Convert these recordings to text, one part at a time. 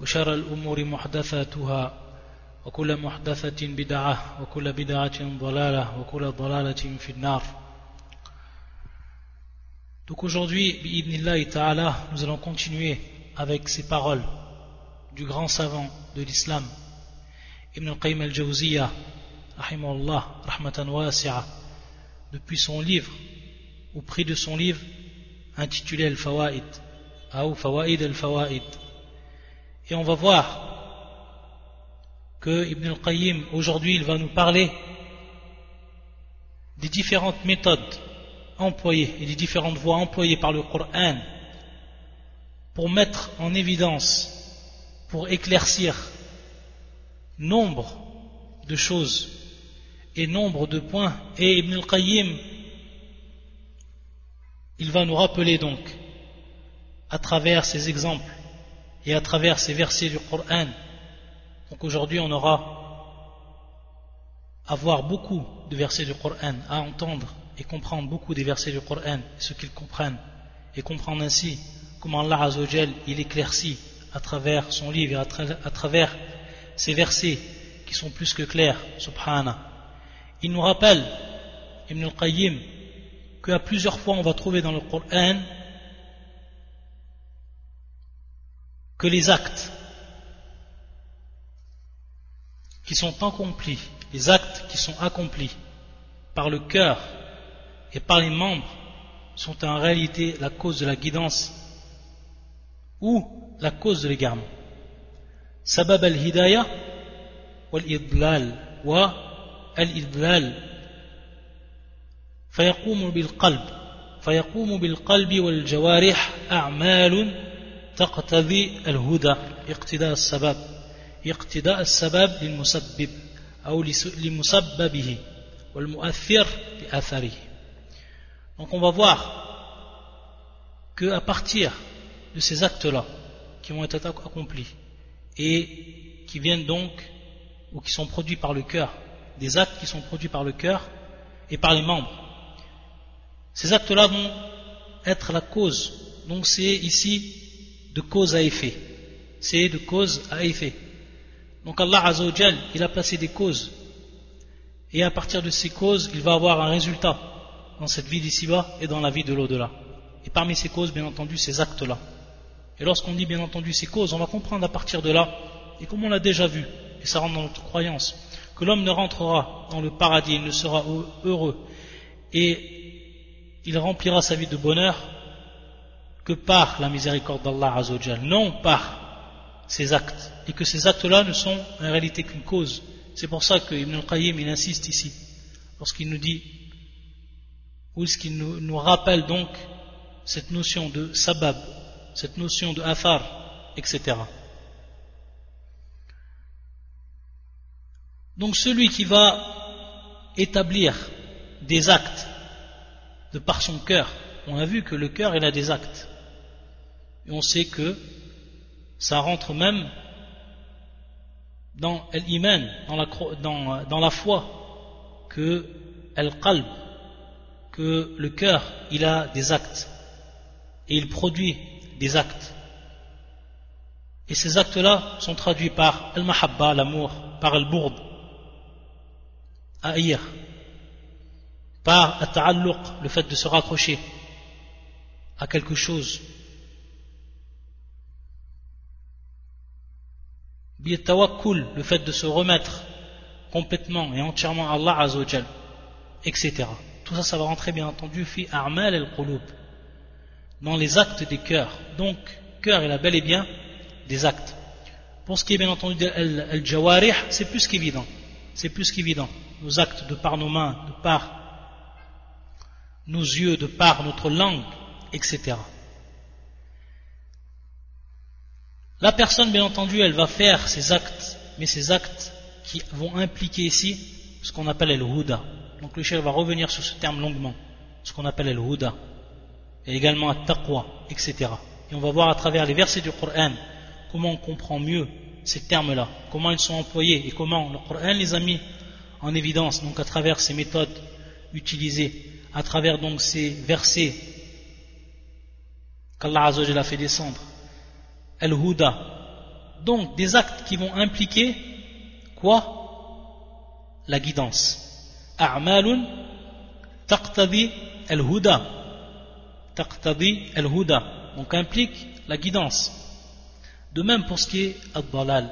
وشر الأمور محدثاتها وكل محدثة بدعة وكل بدعة ضلالة وكل ضلالة في النار Donc aujourd'hui, bi'idnillahi ta'ala, nous allons continuer avec ces paroles du grand savant de l'islam, Ibn al-Qayyim al-Jawziyah, rahimahullah, rahmatan wasi'a, depuis son livre, ou prix de son livre, intitulé Al-Fawaid, ou Fawaid al-Fawaid. et on va voir que Ibn al-Qayyim, aujourd'hui, il va nous parler des différentes méthodes employées et des différentes voies employées par le Coran pour mettre en évidence, pour éclaircir nombre de choses et nombre de points. Et Ibn al-Qayyim, il va nous rappeler donc, à travers ces exemples et à travers ces versets du Coran, donc aujourd'hui on aura à voir beaucoup de versets du Coran, à entendre et comprendre beaucoup des versets du Coran, ce qu'ils comprennent, et comprendre ainsi comment Allah Azzawajal il éclaircit à travers son livre et à, travers ces versets qui sont plus que clairs, subhana. Il nous rappelle, Ibn al-Qayyim, qu'à plusieurs fois on va trouver dans le Coran que les actes qui sont accomplis, les actes qui sont accomplis par le cœur et par les membres sont en réalité la cause de la guidance ou la cause de l'égarement. Sabab al-hidayah wal-idlal wa al-idlal فيقوم بالقلب فيقوم بالقلب والجوارح أعمال تقتضي الهدى اقتداء السبب اقتداء السبب للمسبب أو لمسببه والمؤثر بأثره Donc on va voir que à partir de ces actes-là qui vont être accomplis et qui viennent donc ou qui sont produits par le cœur, des actes qui sont produits par le cœur et par les membres, ces actes-là vont être la cause. Donc c'est ici de cause à effet. C'est de cause à effet. Donc Allah Azzawajal, il a placé des causes. Et à partir de ces causes, il va avoir un résultat dans cette vie d'ici-bas et dans la vie de l'au-delà. Et parmi ces causes, bien entendu, ces actes-là. Et lorsqu'on dit bien entendu ces causes, on va comprendre à partir de là, et comme on l'a déjà vu, et ça rentre dans notre croyance, que l'homme ne rentrera dans le paradis, il ne sera heureux, et il remplira sa vie de bonheur que par la miséricorde d'Allah Azzawajal, non par ses actes, et que ces actes-là ne sont en réalité qu'une cause. C'est pour ça que Ibn al-Qayyim il insiste ici, lorsqu'il nous dit, ou est-ce qu'il nous, nous, rappelle donc cette notion de sabab, cette notion de afar, etc. Donc celui qui va établir des actes de par son cœur. On a vu que le cœur, il a des actes. Et on sait que ça rentre même dans l'iman, dans la, dans, la foi, que al-qalb, que le cœur, il a des actes. Et il produit des actes. Et ces actes-là sont traduits par al-mahabba, l'amour, par al-bourd, haïr, par at le fait de se raccrocher à quelque chose. Tawakkul, le fait de se remettre complètement et entièrement à Allah Azzawajal, etc. Tout ça, ça va rentrer bien entendu fi a'mal al-qulub, dans les actes des cœurs. Donc, cœur, il a bel et bien des actes. Pour ce qui est bien entendu de al-jawarih, c'est plus qu'évident. C'est plus qu'évident. Nos actes de par nos mains, de par nos yeux, de par notre langue, etc. La personne, bien entendu, elle va faire ses actes, mais ces actes qui vont impliquer ici ce qu'on appelle el huda. Donc le cher va revenir sur ce terme longuement, ce qu'on appelle el huda, et également at taqwa, etc. Et on va voir à travers les versets du Coran comment on comprend mieux ces termes-là, comment ils sont employés et comment le Coran les a mis en évidence, donc à travers ces méthodes utilisées, à travers donc ces versets qu'Allah a fait descendre, al-huda, donc des actes qui vont impliquer quoi? La guidance. A'malun taqtadi al-huda, taqtadi al-huda, donc implique la guidance. De même pour ce qui est ad-dalal,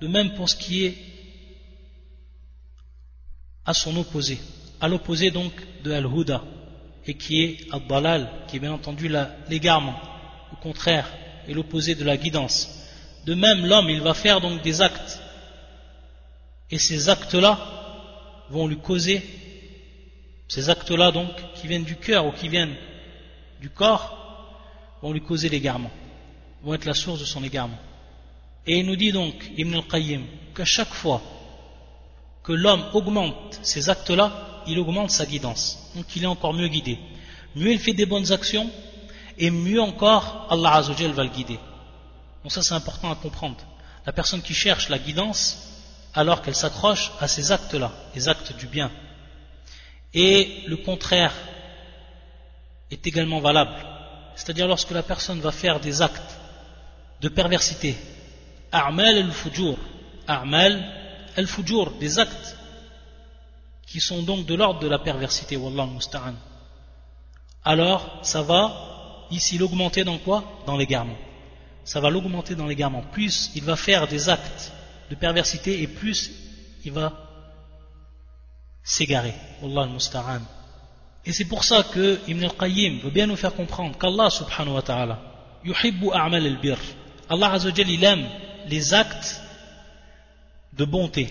de même pour ce qui est à son opposé, à l'opposé donc de al-huda, et qui est ad-dalal, qui est bien entendu l'égarement, au contraire, et l'opposé de la guidance. De même, l'homme, il va faire donc des actes, et ces actes-là vont lui causer, ces actes-là donc, qui viennent du cœur ou qui viennent du corps, vont lui causer l'égarement vont être la source de son égarement. Et il nous dit donc, Ibn al-Qayyim, qu'à chaque fois que l'homme augmente ces actes-là, il augmente sa guidance. Donc il est encore mieux guidé. Mieux il fait des bonnes actions, et mieux encore Allah Azzawajal va le guider. Donc ça c'est important à comprendre. La personne qui cherche la guidance, alors qu'elle s'accroche à ces actes-là, les actes du bien. Et le contraire est également valable. C'est-à-dire lorsque la personne va faire des actes de perversité. A'mal al-fujur. A'mal al-fujur, des actes qui sont donc de l'ordre de la perversité, wallah musta'an. Alors, ça va ici l'augmenter dans quoi? Dans l'égarement. Ça va l'augmenter dans l'égarement. Plus il va faire des actes de perversité et plus il va s'égarer. Wallah musta'an. Et c'est pour ça que Ibn al-Qayyim veut bien nous faire comprendre qu'Allah subhanahu wa ta'ala yuhibbu a'mal al-birr Allah Azzawajal, il aime les actes de bonté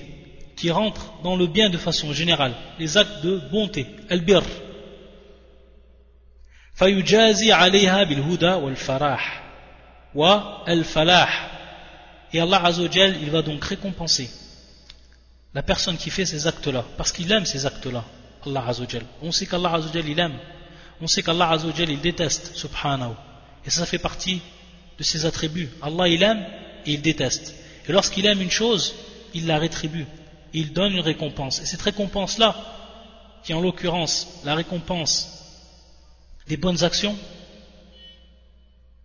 qui rentrent dans le bien de façon générale, les actes de bonté, al-birr. فيجازي عليها بالهدى والفلاح والفلاح et Allah Azzawajal, il va donc récompenser la personne qui fait ces actes-là parce qu'il aime ces actes-là Allah Azzawajal on sait qu'Allah Azzawajal il aime on sait qu'Allah Azzawajal il déteste subhanahu et ça fait partie de ses attributs. Allah il aime et il déteste. Et lorsqu'il aime une chose, il la rétribue. il donne une récompense. Et cette récompense-là, qui est en l'occurrence la récompense des bonnes actions,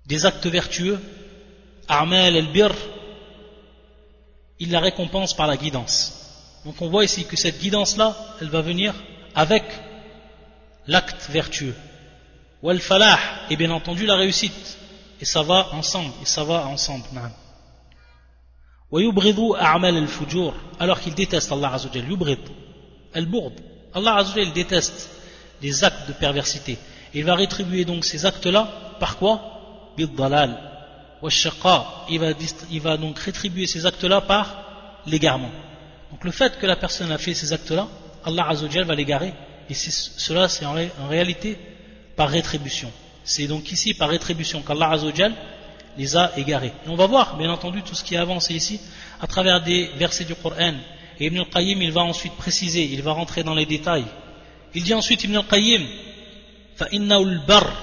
des actes vertueux, Armel el-Bir, il la récompense par la guidance. Donc on voit ici que cette guidance-là, elle va venir avec l'acte vertueux. Ou al-falah, et bien entendu la réussite et ça va ensemble, et ça va ensemble. alors qu'il déteste Allah Azzawajal, yubrid, al-bourd. Allah Azzawajal déteste les actes de perversité. Il va rétribuer donc ces actes-là par quoi Bid-dalal, il va, il va donc rétribuer ces actes-là par l'égarement. Donc le fait que la personne a fait ces actes-là, Allah Azzawajal va l'égarer. Et cela, c'est en réalité par rétribution. C'est donc ici par rétribution qu'Allah Azzawajal les a égarés. Et on va voir, bien entendu, tout ce qui est avancé ici à travers des versets du Coran. Et Ibn al-Qayyim, il va ensuite préciser, il va rentrer dans les détails. Il dit ensuite Ibn al-Qayyim, فَإِنَّهُ الْبَرْ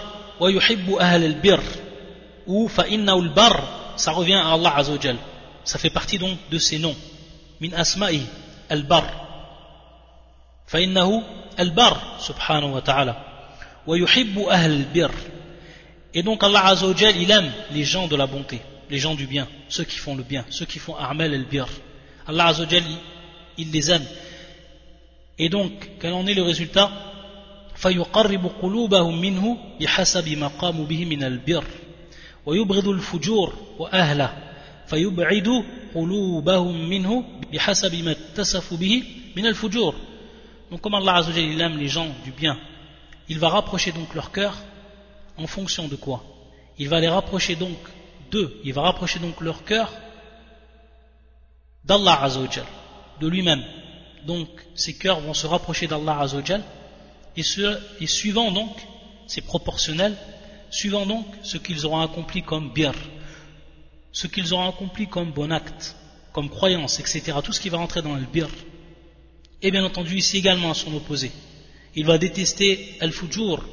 وَيُحِبُّ أَهْلَ الْبِرْ ou فَإِنَّهُ الْبَرْ ça revient à Allah Azzawajal. Ça fait partie donc de ses noms. Min asma'i al-bar. فَإِنَّهُ الْبَرْ subhanahu wa ta'ala. Et donc Allah Azzawajal, il aime les gens de la bonté, les gens du bien, ceux qui font le bien, ceux qui font Armel el Bir. Allah Azzawajal, il les aime. Et donc, quel en est le résultat فيقرب قلوبهم منه بحسب ما قاموا به من البر ويبغض الفجور وأهله فيبعد قلوبهم منه بحسب ما اتصفوا به من الفجور donc comme Allah Azzawajal il aime les gens du bien il va rapprocher donc leur cœur en fonction de quoi Il va les rapprocher donc d'eux, il va rapprocher donc leur cœur d'Allah Azzawajal, de lui-même. Donc ces cœurs vont se rapprocher d'Allah Azzawajal et, suivant donc, c'est proportionnel, suivant donc ce qu'ils auront accompli comme bir. ce qu'ils auront accompli comme bon acte, comme croyance, etc., tout ce qui va rentrer dans le bir, et bien entendu ici également à son opposé. Il va détester al-fujur,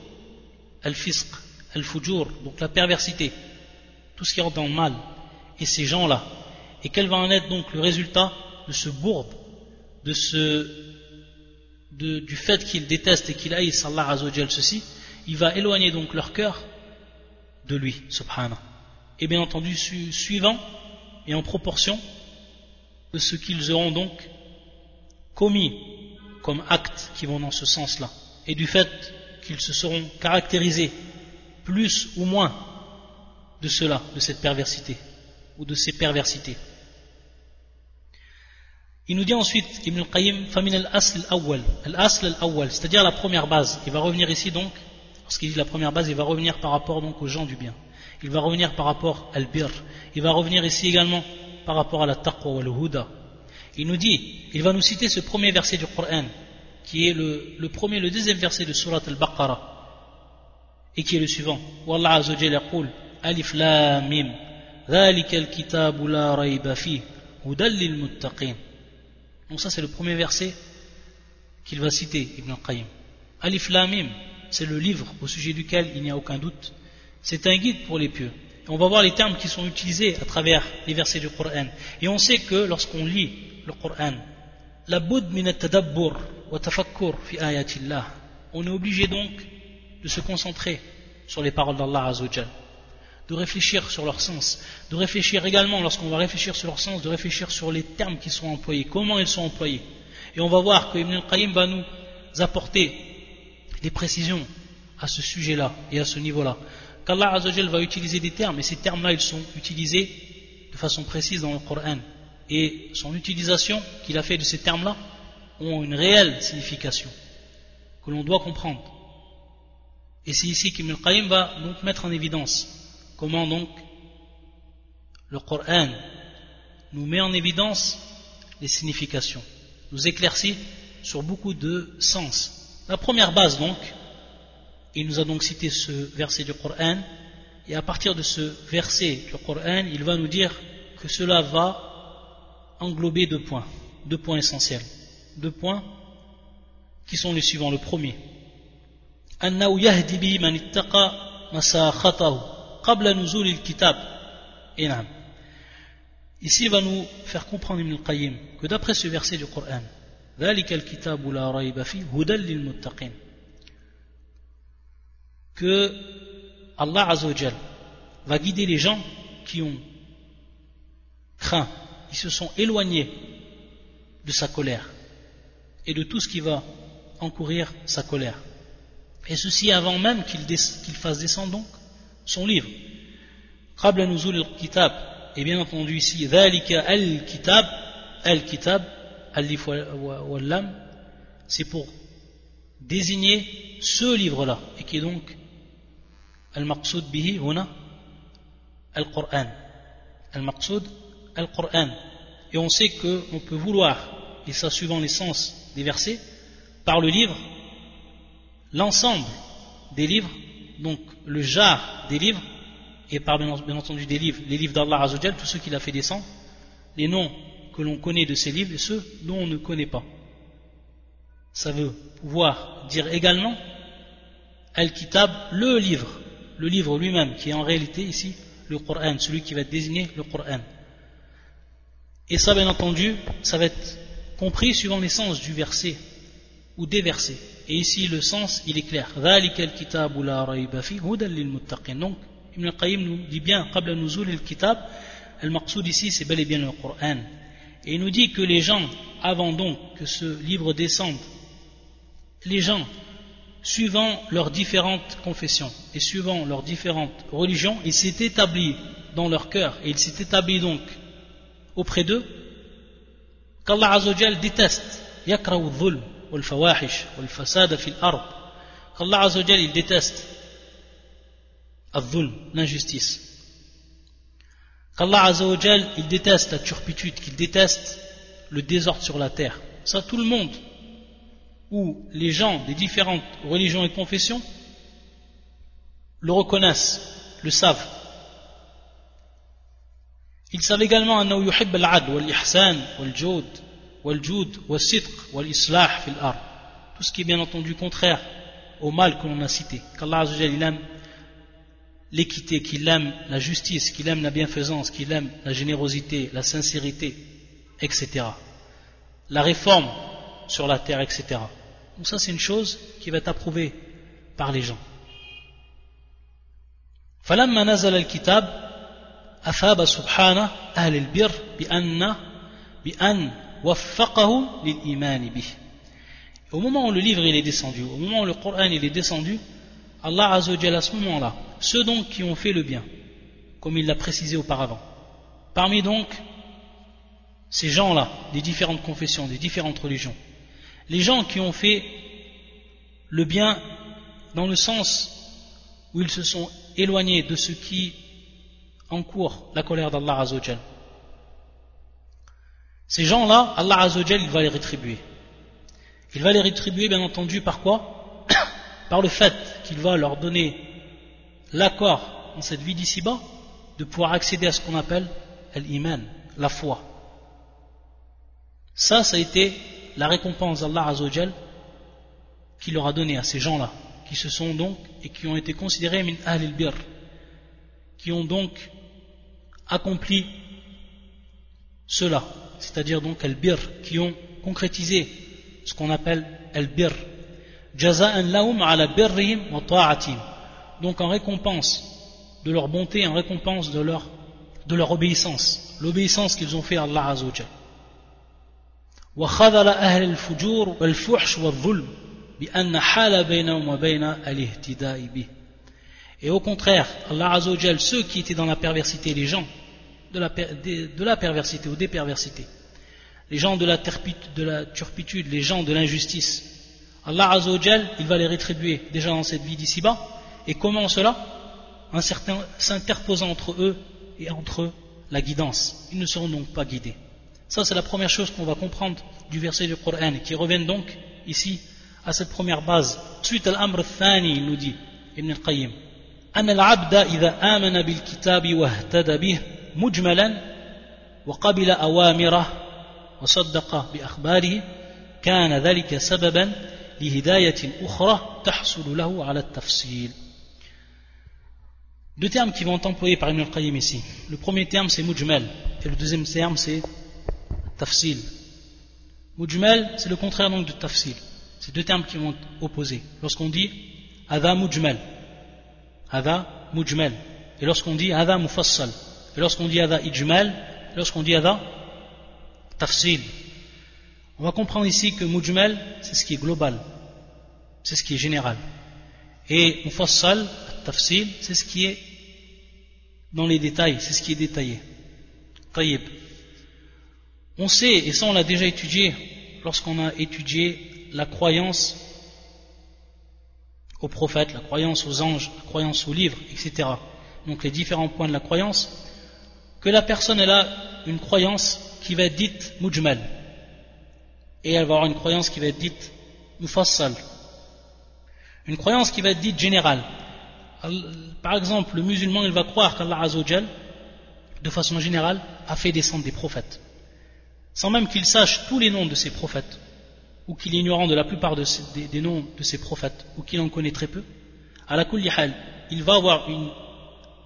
al-fisq, al-fujur, donc la perversité, tout ce qui rentre dans le mal, et ces gens-là. Et quel va en être donc le résultat de ce bourde, de ce, du fait qu'ils détestent et qu'ils haïssent Allah Azzawajal ceci, il va éloigner donc leur cœur de lui, subhanahu. Et bien entendu, suivant et en proportion de ce qu'ils auront donc commis comme actes qui vont dans ce sens-là, et du fait qu'ils se seront caractérisés plus ou moins de cela, de cette perversité, ou de ces perversités. Il nous dit ensuite, Ibn al-Qayyim, Famin al-Asl al-Awwal, al-Asl al-Awwal, c'est-à-dire la première base. Il va revenir ici donc, lorsqu'il dit la première base, il va revenir par rapport donc aux gens du bien. Il va revenir par rapport à al-Bir. Il va revenir ici également par rapport à la taqwa ou al-huda. Il nous dit, il va nous citer ce premier verset du Coran, qui est le, le premier, le deuxième verset de Surat al-Baqarah, et qui est le suivant. Wallah azawajal yaqul, alif lam mim, ذلك الكتاب لا ريب فيه هدى للمتقين donc ça c'est le premier verset qu'il va citer Ibn al-Qayyim. Alif Lamim c'est le livre au sujet duquel il n'y a aucun doute. C'est un guide pour les pieux. Et on va voir les termes qui sont utilisés à travers les versets du Coran. Et on sait que lorsqu'on lit le Coran la tadabbur wa tafakkur fi ayatillah. On est obligé donc de se concentrer sur les paroles d'Allah Azzawajal de réfléchir sur leur sens, de réfléchir également, lorsqu'on va réfléchir sur leur sens, de réfléchir sur les termes qui sont employés, comment ils sont employés. Et on va voir que Ibn al-Qayyim va nous apporter des précisions à ce sujet-là et à ce niveau-là. Qu'Allah Azzawajal va utiliser des termes, et ces termes-là, ils sont utilisés de façon précise dans le Coran. Et son utilisation qu'il a fait de ces termes-là ont une réelle signification que l'on doit comprendre. Et c'est ici qu'Ibn al-Qayyim va donc mettre en évidence Comment donc le Coran nous met en évidence les significations, nous éclaircit sur beaucoup de sens. La première base donc, il nous a donc cité ce verset du Coran, et à partir de ce verset du Coran, il va nous dire que cela va englober deux points, deux points essentiels, deux points qui sont les suivants. Le premier, Ici, il va nous faire comprendre Ibn al-Qayyim que d'après ce verset du Coran, que Allah Azzawajal va guider les gens qui ont craint, ils se sont éloignés de sa colère et de tout ce qui va encourir sa colère. Et ceci avant même qu'il fasse descendre donc son livre. Qabla nuzul al-kitab. Et bien entendu ici, dhalika al-kitab, al-kitab, al-lif wal-lam, c'est pour désigner ce livre-là, et qui est donc al-maqsoud bihi, huna, al-Qur'an. Al-maqsoud, al-Qur'an. Et on sait qu'on peut vouloir, et ça suivant les sens des versets, par le livre, l'ensemble des livres donc le jar des livres, et par bien entendu des livres, les livres d'Allah Azzawajal, tous ceux qu'il a fait descendre, les noms que l'on connaît de ces livres et ceux dont on ne connaît pas. Ça veut pouvoir dire également Al-Kitab, le livre, le livre lui-même, qui est en réalité ici le Coran, celui qui va désigner le Coran. Et ça, bien entendu, ça va être compris suivant les sens du verset ou des versets. Et ici, le sens, il est clair. Donc, Ibn al-Qayyim nous dit bien, qabla nuzul al-kitab, al-maqsoud ici, c'est bel et bien le Coran. Et il nous dit que les gens, avant donc que ce livre descende, les gens, suivant leurs différentes confessions et suivant leurs différentes religions, il s'est établi dans leur cœur et il s'est établi donc auprès d'eux qu'Allah Azzawajal déteste, yakraou dhulm, والفواحش والفساد في الأرض Allah Azzawajal il déteste l'injustice qu'Allah Azzawajal il déteste la turpitude qu'il déteste le désordre sur la terre ça tout le monde où les gens des différentes religions et confessions le reconnaissent le savent ils savent également أنه يحب العدل والإحسان والجود والجود والصدق والإصلاح في الأرض tout ce qui est bien entendu contraire au mal que l'on a cité qu'Allah il aime l'équité, qu'il aime la justice, qu'il aime la bienfaisance, qu'il aime la générosité, la sincérité, etc. La réforme sur la terre, etc. Donc ça c'est une chose qui va être approuvée par les gens. فلما نزل الكتاب أثاب سبحانه أهل البر بأن بأن وفقه للإيمان به Au moment où le livre il est descendu, au moment où le Coran il est descendu, Allah Azzawajal à ce moment-là, ceux donc qui ont fait le bien, comme il l'a précisé auparavant. Parmi donc ces gens-là, des différentes confessions, des différentes religions, les gens qui ont fait le bien dans le sens où ils se sont éloignés de ce qui encourt la colère d'Allah Azzawajal. ces gens-là, Allah Azzawajal, il va les rétribuer. Il va les rétribuer, bien entendu, par quoi Par le fait qu'il va leur donner l'accord dans cette vie d'ici-bas de pouvoir accéder à ce qu'on appelle l'iman, la foi. Ça, ça a été la récompense d'Allah Azzawajal qu'il leur a donné à ces gens-là, qui se sont donc et qui ont été considérés min ahl bir qui ont donc accompli cela, c'est-à-dire donc al-bir, qui ont concrétisé ce qu'on appelle al-bir. Jaza'an ala birrihim wa. Donc en récompense de leur bonté, en récompense de leur, de leur obéissance, l'obéissance qu'ils ont fait à Allah al-fujur. Et au contraire, Allah ceux qui étaient dans la perversité, les gens, de la, de la perversité ou des perversités, les gens de la, de la turpitude, les gens de l'injustice, Allah Azzawajal, il va les rétribuer déjà dans cette vie d'ici-bas. Et comment cela En s'interposant entre eux et entre la guidance. Ils ne seront donc pas guidés. Ça, c'est la première chose qu'on va comprendre du verset du Coran, qui revient donc ici à cette première base. Suite à l'amr thani, il nous dit, Ibn al-Qayyim. أن العبد إذا آمن بالكتاب واهتدى به مجملا وقبل أوامره وصدق بأخباره كان ذلك سببا لهداية أخرى تحصل له على التفصيل Deux termes qui vont être employés par Ibn al-Qayyim ici. Le premier terme c'est mujmal et le deuxième terme c'est tafsil. Mujmal c'est le contraire donc de tafsil. C'est deux termes qui vont être opposés. Lorsqu'on dit adha mujmal, Hada mujmal. Et lorsqu'on dit Hada mufassal. Lorsqu'on dit Hada ijmal. Lorsqu'on dit Hada tafsil. On va comprendre ici que mujmal, c'est ce qui est global. C'est ce qui est général. Et mufassal, tafsil, c'est ce qui est dans les détails. C'est ce qui est détaillé. Taïb. On sait, et ça on l'a déjà étudié, lorsqu'on a étudié la croyance aux prophètes, la croyance aux anges, la croyance aux livres, etc. Donc les différents points de la croyance, que la personne elle a une croyance qui va être dite mujmal, et elle va avoir une croyance qui va être dite mufassal, une croyance qui va être dite générale. Par exemple, le musulman il va croire qu'Allah Azzawajal, de façon générale, a fait descendre des prophètes, sans même qu'il sache tous les noms de ces prophètes ou qu'il est ignorant de la plupart des, noms de ses prophètes, ou qu'il en connaît très peu, à la hal, il va avoir une,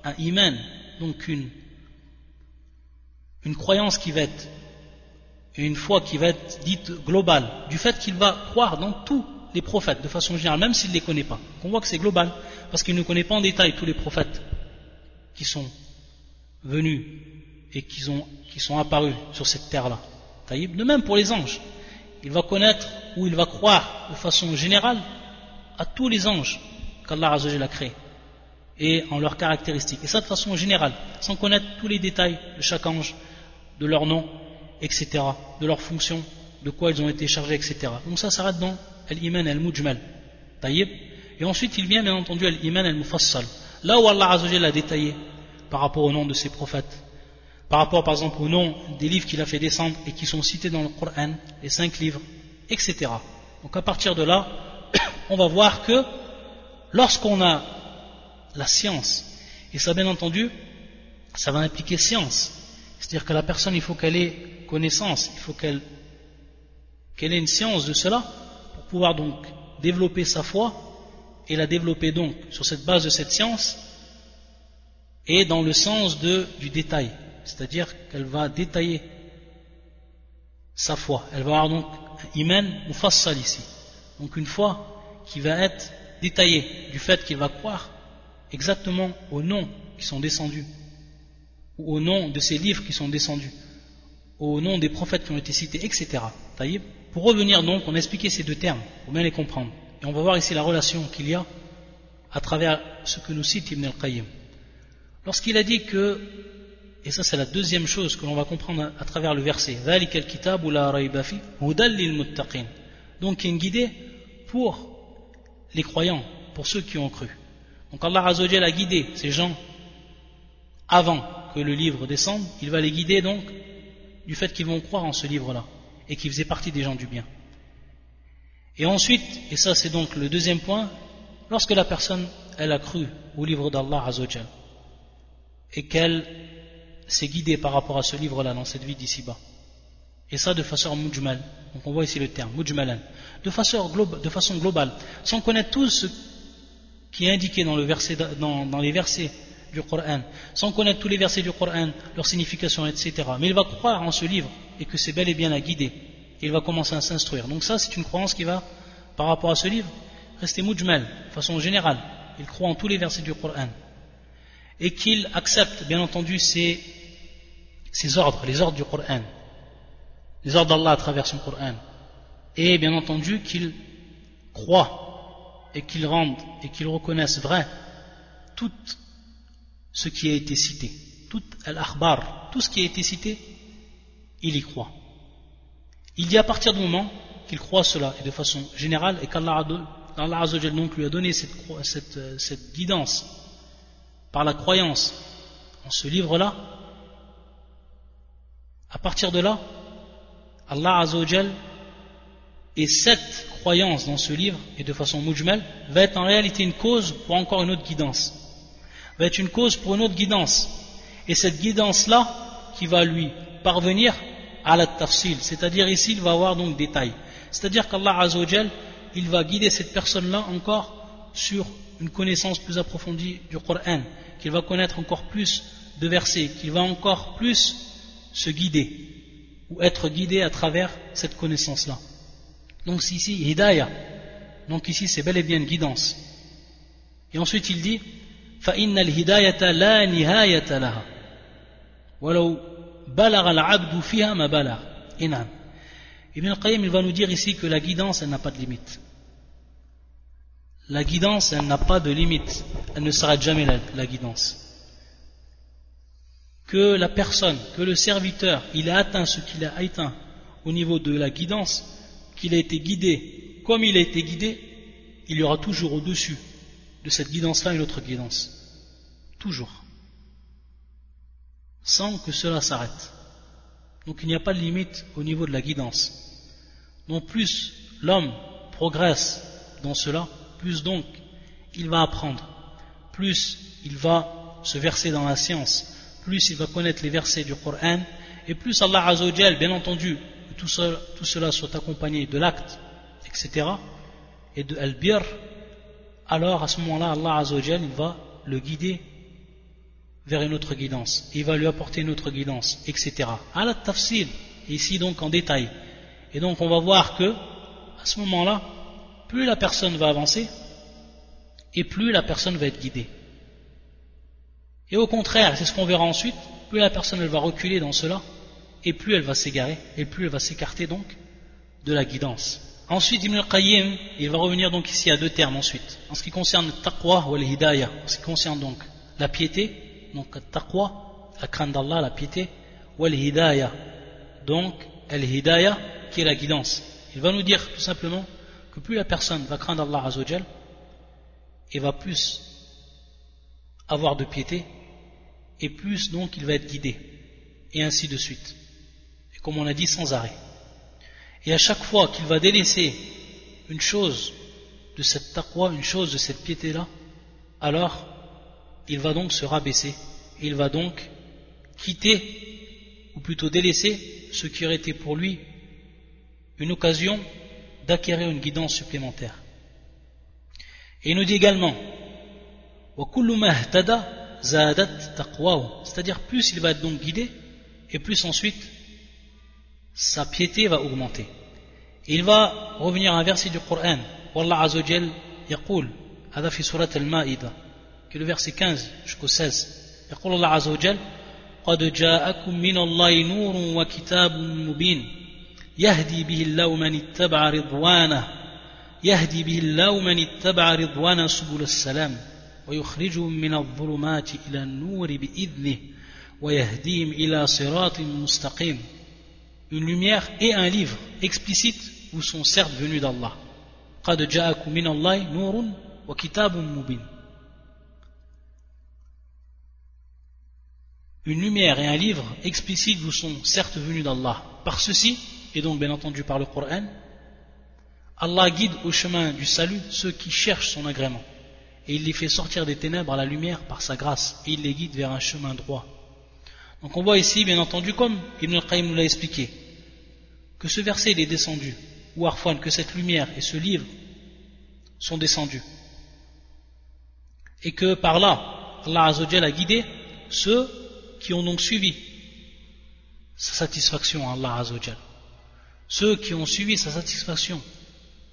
un iman, donc une, une croyance qui va être, et une foi qui va être dite globale, du fait qu'il va croire dans tous les prophètes de façon générale, même s'il ne les connaît pas. On voit que c'est global, parce qu'il ne connaît pas en détail tous les prophètes qui sont venus et qui, ont, qui sont apparus sur cette terre-là. De même pour les anges il va connaître ou il va croire de façon générale à tous les anges qu'Allah a créés et en leurs caractéristiques. Et ça de façon générale, sans connaître tous les détails de chaque ange, de leur nom, etc., de leurs fonctions, de quoi ils ont été chargés, etc. Donc ça s'arrête dans Al-Iman al-Mujmal. Et ensuite il vient bien entendu Al-Iman al-Mufassal. Là où Allah a détaillé par rapport au nom de ses prophètes, par rapport par exemple au nom des livres qu'il a fait descendre et qui sont cités dans le Coran, les cinq livres, etc. Donc à partir de là, on va voir que lorsqu'on a la science, et ça bien entendu, ça va impliquer science, C'est-à-dire que la personne, il faut qu'elle ait connaissance, il faut qu'elle ait une science de cela pour pouvoir donc développer sa foi et la développer donc sur cette base de cette science et dans le sens de, du détail. C'est-à-dire qu'elle va détailler sa foi. Elle va avoir donc iman mufassal ici. Donc une foi qui va être détaillée du fait qu'il va croire exactement aux noms qui sont descendus, ou au nom de ces livres qui sont descendus, au nom des prophètes qui ont été cités, etc. Pour revenir donc, on a expliqué ces deux termes, pour bien les comprendre. Et on va voir ici la relation qu'il y a à travers ce que nous cite Ibn al-Qayyim. Lorsqu'il a dit que, et ça c'est la deuxième chose que l'on va comprendre à, travers le verset, donc il y a une guidée pour les croyants, pour ceux qui ont cru. Donc Allah a guidé ces gens avant que le livre descende, il va les guider donc du fait qu'ils vont croire en ce livre-là et qu'ils faisaient partie des gens du bien. Et ensuite, et ça c'est donc le deuxième point, lorsque la personne elle a cru au livre d'Allah Azzawajal et qu'elle s'est guidée par rapport à ce livre-là dans cette vie d'ici-bas, et ça de façon mujmal, donc on voit ici le terme, mujmalan, de façon, globale, sans connaître tout ce qui est indiqué dans les versets du Coran, sans connaître tous les versets du Coran, leur signification, etc. Mais il va croire en ce livre et que c'est bel et bien la guider. Et il va commencer à s'instruire. Donc ça, c'est une croyance qui va, par rapport à ce livre, rester mujmal, de façon générale. Il croit en tous les versets du Coran. Et qu'il accepte, bien entendu, ses, ses ordres, les ordres du Coran. Les ordres d'Allah à travers son Coran. Et bien entendu, qu'il croit et qu'il rende et qu'il reconnaisse vrai tout ce qui a été cité, tout al-akhbar, tout ce qui a été cité, il y croit. Il dit à partir du moment qu'il croit cela, et de façon générale, et qu'Allah donc lui a donné cette, cette, cette, guidance par la croyance en ce livre-là, à partir de là, Allah Azzawajal et cette croyance dans ce livre, et de façon mujmal, va être en réalité une cause pour encore une autre guidance. Va être une cause pour une autre guidance. Et cette guidance-là, qui va lui parvenir à la tafsil, c'est-à-dire ici, il va avoir donc détail. C'est-à-dire qu'Allah Azzawajal, il va guider cette personne-là encore sur une connaissance plus approfondie du Coran, qu'il va connaître encore plus de versets, qu'il va encore plus se guider, ou être guidé à travers cette connaissance-là. Donc ici, hidayah. Donc ici, c'est bel et bien une guidance. Et ensuite, il dit فإن الهداية لا نهاية لها ولو بلغ العبد فيها ما بلغ نعم Ibn al-Qayyim il va nous dire ici que la guidance elle n'a pas de limite la guidance elle n'a pas de limite elle ne s'arrête jamais la, la guidance que la personne que le serviteur il a atteint ce qu'il a atteint au niveau de la guidance qu'il a été guidé comme il a été guidé, il y aura toujours au-dessus de cette guidance-là une autre guidance. Toujours. Sans que cela s'arrête. Donc il n'y a pas de limite au niveau de la guidance. Donc plus l'homme progresse dans cela, plus donc il va apprendre, plus il va se verser dans la science, plus il va connaître les versets du Coran, et plus Allah Azzawajal, bien entendu, tout, cela soit accompagné de l'acte, etc., et de al-bir, alors à ce moment-là, Allah Azzawajal, va le guider vers une autre guidance. Il va lui apporter une autre guidance, etc. La tafsir, ici donc en détail. Et donc on va voir que, à ce moment-là, plus la personne va avancer, et plus la personne va être guidée. Et au contraire, c'est ce qu'on verra ensuite, plus la personne va reculer dans cela, et plus elle va s'égarer, et plus elle va s'écarter donc de la guidance. Ensuite, Ibn al-Qayyim, il va revenir donc ici à deux termes ensuite. En ce qui concerne taqwa ou al-hidayah, en ce qui concerne donc la piété, donc taqwa, la crainte d'Allah, la piété, ou al-hidayah, donc al-hidayah qui est la guidance. Il va nous dire tout simplement que plus la personne va craindre Allah Azzawajal, et va plus avoir de piété, et plus donc il va être guidé, et ainsi de suite comme on a dit, sans arrêt. Et à chaque fois qu'il va délaisser une chose de cette taqwa, une chose de cette piété-là, alors il va donc se rabaisser, il va donc quitter ou plutôt délaisser ce qui aurait été pour lui une occasion d'acquérir une guidance supplémentaire. Et il nous dit également c'est-à-dire plus il va être donc guidé et plus ensuite sa piété va augmenter. Il va revenir à un verset du Coran. Wallah Azzawajal يقول هذا في سورة المائدة qui est le verset 15 jusqu'au 16 يقول الله عز وجل قد جاءكم من الله نور وكتاب مبين يهدي به الله من اتبع رضوانه يهدي به الله من اتبع رضوانه سبل السلام ويخرجهم من الظلمات إلى النور بإذنه ويهديهم إلى صراط مستقيم une lumière et un livre explicite où sont certes venus d'Allah. Une lumière et un livre explicite vous sont certes venus d'Allah. Par ceci, et donc bien entendu par le Coran, Allah guide au chemin du salut ceux qui cherchent son agrément. Et il les fait sortir des ténèbres à la lumière par sa grâce. Et il les guide vers un chemin droit. Donc on voit ici, bien entendu, comme Ibn al-Qayyim nous l'a expliqué, que ce verset est descendu, ou Arfan, que cette lumière et ce livre sont descendus. Et que par là, Allah a guidé ceux qui ont donc suivi sa satisfaction à Allah Azzawajal. Ceux qui ont suivi sa satisfaction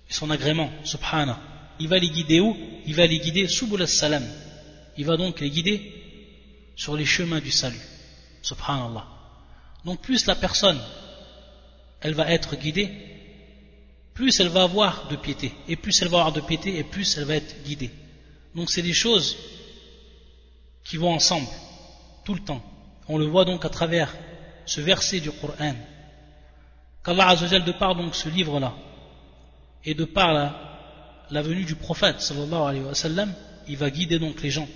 et son agrément, subhana, il va les guider où? Il va les guider subul salam. Il va donc les guider sur les chemins du salut. Subhanallah. Donc plus la personne, elle va être guidée, plus elle va avoir de piété. Et plus elle va avoir de piété, et plus elle va être guidée. Donc c'est des choses qui vont ensemble, tout le temps. On le voit donc à travers ce verset du Coran. Qu'Allah Azzawajal, de par donc ce livre-là, et de par la, venue du prophète sallallahu alayhi wa sallam, il va guider donc les gens.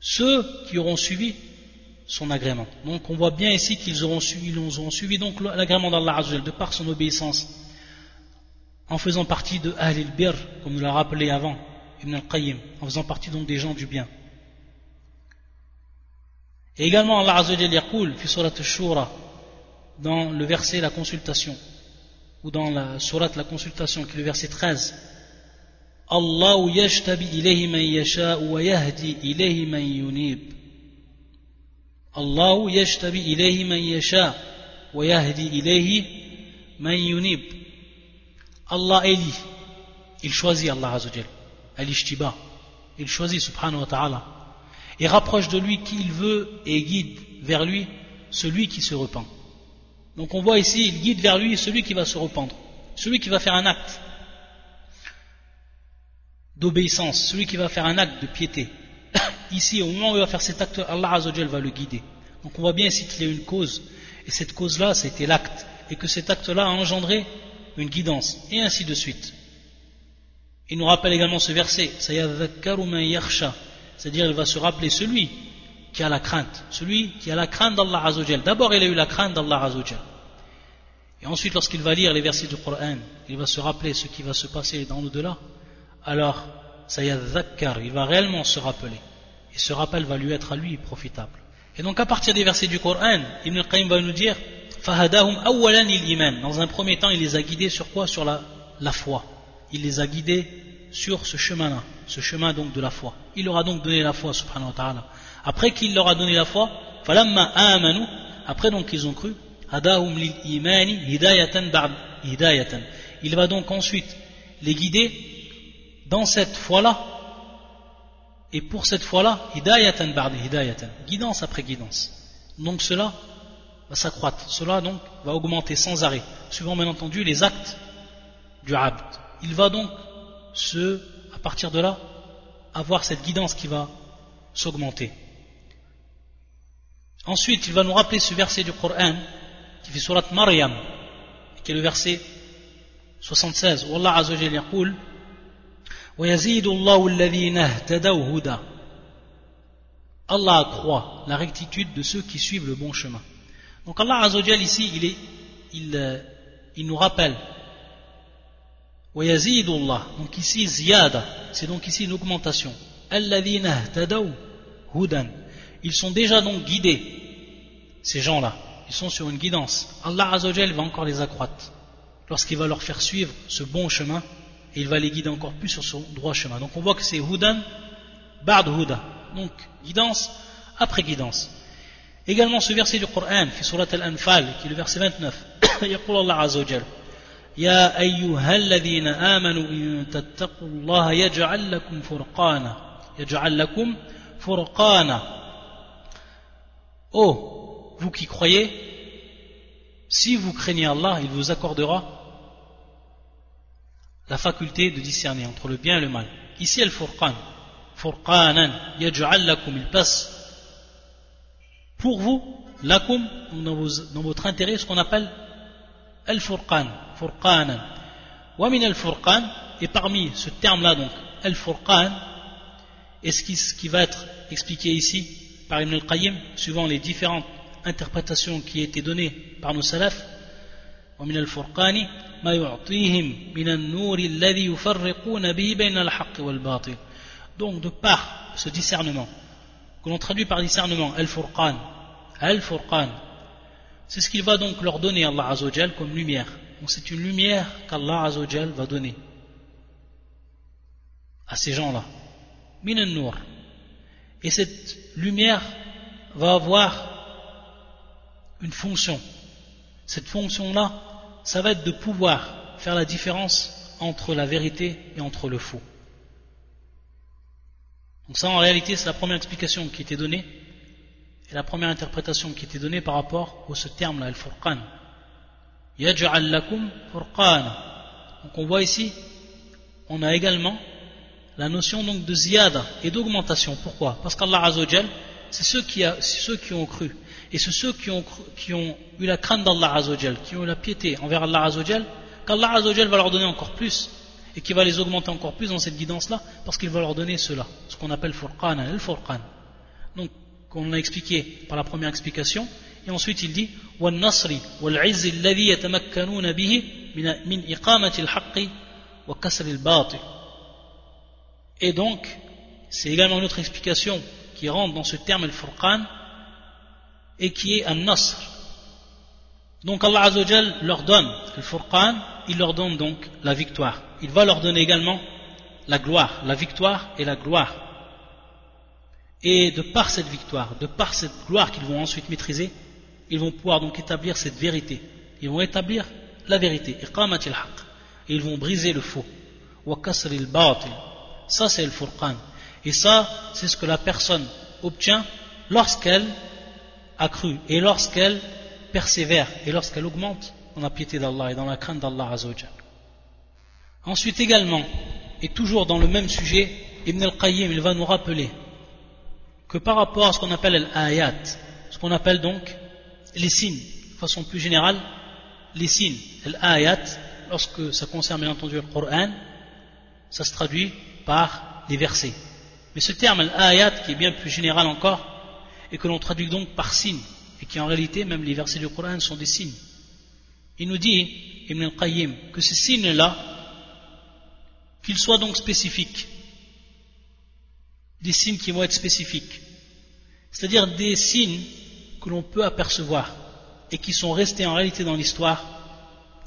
Ceux qui auront suivi son agrément. Donc on voit bien ici qu'ils auront suivi, ils suivi donc l'agrément d'Allah Azzawajal, de par son obéissance, en faisant partie de Ahl bir comme nous l'a rappelé avant, Ibn al-Qayyim, en faisant partie donc des gens du bien. Et également Allah Azzawajal yaqul fi surat al-Shura dans le verset la consultation ou dans la surat la consultation qui est le verset 13 Allah yashtabi ilayhi man wa yahdi ilayhi man yunib Yasha wa yahdi ilayhi man yunib. Allah élit il choisit Allah Azzawajal al-ishtiba. Il choisit subhanahu wa ta'ala. Et rapproche de lui qui il veut et guide vers lui celui qui se repent. Donc on voit ici, il guide vers lui celui qui va se rependre, celui qui va faire un acte d'obéissance, celui qui va faire un acte de piété. Ici, au moment où il va faire cet acte, Allah Azzawajal va le guider. Donc on voit bien ici qu'il y a une cause, et cette cause-là, c'était l'acte, et que cet acte-là a engendré une guidance, et ainsi de suite. Il nous rappelle également ce verset, c'est-à-dire il va se rappeler celui qui a la crainte, celui qui a la crainte d'Allah Azzawajal. D'abord il a eu la crainte d'Allah Azzawajal. Et ensuite lorsqu'il va lire les versets du Coran, il va se rappeler ce qui va se passer dans l'au-delà, alors ça il va réellement se rappeler. Et ce rappel va lui être à lui profitable. Et donc à partir des versets du Coran, Ibn al-Qayyim va nous dire Fahadahum il Dans un premier temps, il les a guidés sur quoi? Sur la, foi. Il les a guidés sur ce chemin-là, ce chemin donc de la foi. Il leur a donc donné la foi, subhanahu wa. Après qu'il leur a donné la foi, falamma amanu, après donc qu'ils ont cru, hadahum lil imani hidayatan ba'd. Il va donc ensuite les guider dans cette foi-là, et pour cette hidayatan, guidance après guidance. Donc cela va s'accroître, cela donc va augmenter sans arrêt, suivant bien entendu les actes du abd. Il va donc ce, à partir de là, avoir cette guidance qui va s'augmenter. Ensuite, il va nous rappeler ce verset du Coran qui fait surat Maryam, qui est le verset 76. Allah Azza wa Jalla yaqul ويزيد الله الذين اهتدوا هدى Allah accroît la rectitude de ceux qui suivent le bon chemin. Donc Allah Azza wa Jalla ici, il, est, il, euh, il nous rappelle donc ici ziyada c'est donc ici une augmentation ils sont déjà donc guidés ces gens-là ils sont sur une guidance. Allah Azzawajal va encore les accroître lorsqu'il va leur faire suivre ce bon chemin et il va les guider encore plus sur son droit chemin. Donc on voit que c'est Hudan, Ba'd Huda. Donc guidance après guidance. Également ce verset du Coran, fi surat al-Anfal, qui est le verset 29. يقول الله عز وجل يا أيها الذين آمنوا إن تتقوا الله يجعل لكم فرقانا يجعل لكم فرقانا Oh, vous qui croyez, si vous craignez Allah, il vous accordera la faculté de discerner entre le bien et le mal. Ici, al-furqan. Furqanan, yaj'al lakum, il passe pour vous, lakum, dans, votre intérêt, ce qu'on appelle al-furqan, furqanan. Wa min al-furqan, et parmi ce terme-là, donc, al-furqan, et ce qui, ce qui va être expliqué ici par Ibn al-Qayyim, suivant les différentes interprétations qui étaient données par nos salafs, ومن الفرقان ما يعطيهم من النور الذي يفرقون به بين الحق والباطل donc de par ce discernement que l'on traduit par discernement al-furqan al-furqan c'est ce qu'il va donc leur donner Allah Azzawajal comme lumière donc c'est une lumière qu'Allah Azzawajal va donner à ces gens-là min al-nur et cette lumière va avoir une fonction. Cette fonction-là, ça va être de pouvoir faire la différence entre la vérité et entre le faux. Donc ça, en réalité, c'est la première explication qui était donnée et la première interprétation qui était donnée par rapport à ce terme-là, al-furqan. Yaj'al lakum. Donc on voit ici, on a également la notion donc de ziyada et d'augmentation. Pourquoi? Parce qu'Allah Azzawajal, c'est ceux, qui ceux qui ont cru. Et c'est ceux qui ont, qui ont eu la crainte d'Allah Azzawajal, qui ont eu la piété envers Allah Azzawajal, qu'Allah Azzawajal va leur donner encore plus et qui va les augmenter encore plus dans cette guidance-là, parce qu'il va leur donner cela, ce qu'on appelle Furqan, al-Furqan. Donc, qu'on a expliqué par la première explication, et ensuite il dit وَالنَّصْرِ وَالْعِزِّ الَّذِي يَتَمَكَّنُونَ بِهِ مِنْ إِقَامَةِ الْحَقِّ وَكَسْرِ الْبَاطِلِ et donc, c'est également une autre explication qui rentre dans ce terme al-furqan et qui est an-nasr. Donc Allah Azzawajal leur donne le furqan, il leur donne donc la victoire. Il va leur donner également la gloire, la victoire et la gloire. Et de par cette victoire, de par cette gloire qu'ils vont ensuite maîtriser, ils vont pouvoir donc établir cette vérité. Ils vont établir la vérité, et ils vont briser le faux. Ça, c'est le furqan. Et ça, c'est ce que la personne obtient lorsqu'elle a cru et lorsqu'elle persévère et lorsqu'elle augmente dans la piété d'Allah et dans la crainte d'Allah Azzawajal. Ensuite également, et toujours dans le même sujet, Ibn al-Qayyim il va nous rappeler que par rapport à ce qu'on appelle l'ayat, ce qu'on appelle donc les signes, de façon plus générale, les signes, l'ayat, lorsque ça concerne bien entendu le Coran, ça se traduit par les versets. Mais ce terme, l'ayat, qui est bien plus général encore, et que l'on traduit donc par signe, et qui en réalité, même les versets du Coran sont des signes. Il nous dit, Ibn al-Qayyim, que ces signes-là, qu'ils soient donc spécifiques, des signes qui vont être spécifiques, c'est-à-dire des signes que l'on peut apercevoir et qui sont restés en réalité dans l'histoire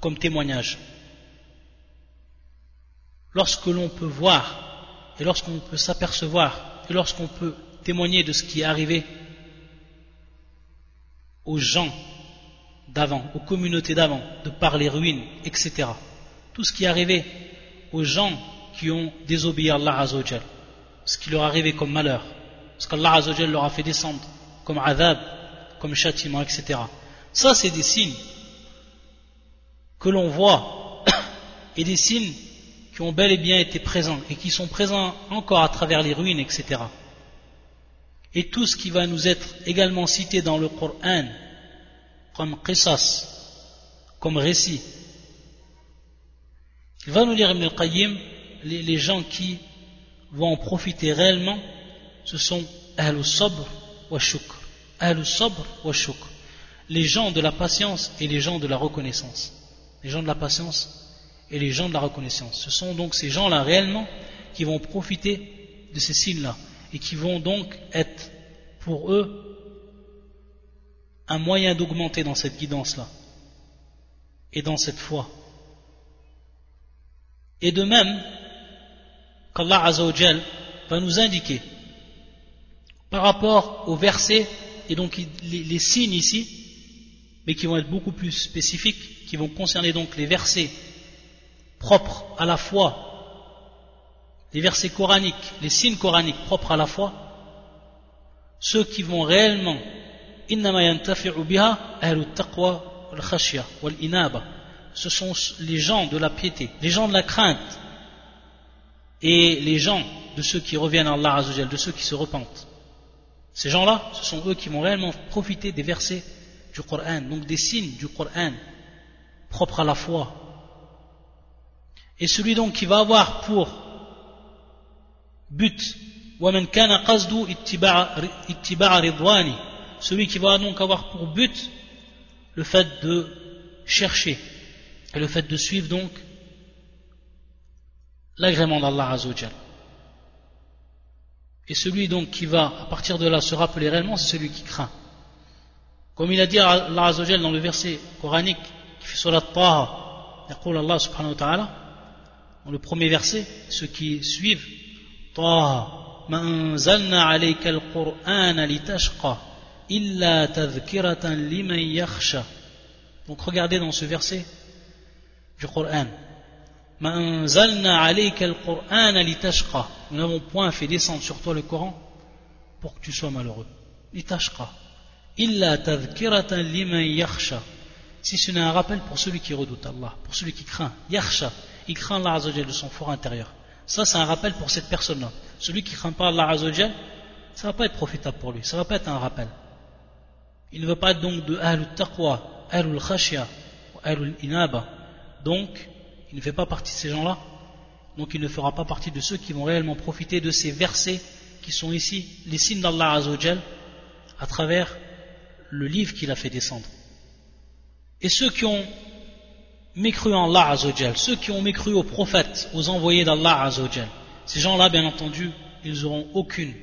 comme témoignage. Lorsque l'on peut voir et lorsqu'on peut s'apercevoir et lorsqu'on peut témoigner de ce qui est arrivé aux gens d'avant, aux communautés d'avant, de par les ruines, etc. Tout ce qui est arrivé aux gens qui ont désobéi à Allah Azzawajal, ce qui leur est arrivé comme malheur, ce qu'Allah Azzawajal leur a fait descendre comme adab, comme châtiment, etc. Ça, c'est des signes que l'on voit et des signes qui ont bel et bien été présents et qui sont présents encore à travers les ruines, etc. Et tout ce qui va nous être également cité dans le Coran comme qisas, comme récit. Il va nous lire Ibn al-Qayyim, les, gens qui vont en profiter réellement, ce sont Ahlus Sabr wa Shukr. Ahlus Sabr wa Shukr. Les gens de la patience et les gens de la reconnaissance. Les gens de la patience et les gens de la reconnaissance. Ce sont donc ces gens-là réellement qui vont profiter de ces signes-là et qui vont donc être pour eux un moyen d'augmenter dans cette guidance-là et dans cette foi. Et de même qu'Allah Azzawajal va nous indiquer par rapport aux versets et donc les, signes ici, mais qui vont être beaucoup plus spécifiques, qui vont concerner donc les versets propres à la foi, les versets coraniques, les signes coraniques propres à la foi, ceux qui vont réellement ce sont les gens de la piété, les gens de la crainte et les gens de ceux qui reviennent à Allah de ceux qui se repentent. Ces gens-là, ce sont eux qui vont réellement profiter des versets du Coran, donc des signes du Coran propres à la foi. Et celui donc qui va avoir pour but celui qui va donc avoir pour but le fait de chercher et le fait de suivre donc l'agrément d'Allah Azzawajal. Et celui donc qui va à partir de là se rappeler réellement, c'est celui qui craint. Comme il a dit Allah Azzawajal dans le verset coranique qui fait sur la Taha, Allah subhanahu wa ta'ala, dans le premier verset, ceux qui suivent Taha, ma anzalna alayka al-Qur'ana litashqa illa tadhkiratan liman yakhsha. Donc regardez dans ce verset du Coran. Nous n'avons point fait descendre sur toi le Coran pour que tu sois malheureux. Si ce n'est un rappel pour celui qui redoute Allah, pour celui qui craint. Yakhsha, il craint Allah de son fort intérieur. Ça, c'est un rappel pour cette personne-là. Celui qui craint pas Allah Azzawajal, ça va pas être profitable pour lui. Ça va pas être un rappel. Il ne veut pas être donc de Ahlul Taqwa, Ahlul Khashya, Ahlul Inaba. Donc, il ne fait pas partie de ces gens-là. Donc, il ne fera pas partie de ceux qui vont réellement profiter de ces versets qui sont ici, les signes d'Allah Azzawajal, à travers le livre qu'il a fait descendre. Et ceux qui ont mécru en Allah Azzawajal, ceux qui ont mécru aux prophètes, aux envoyés d'Allah Azzawajal, ces gens-là, bien entendu, ils n'auront aucune,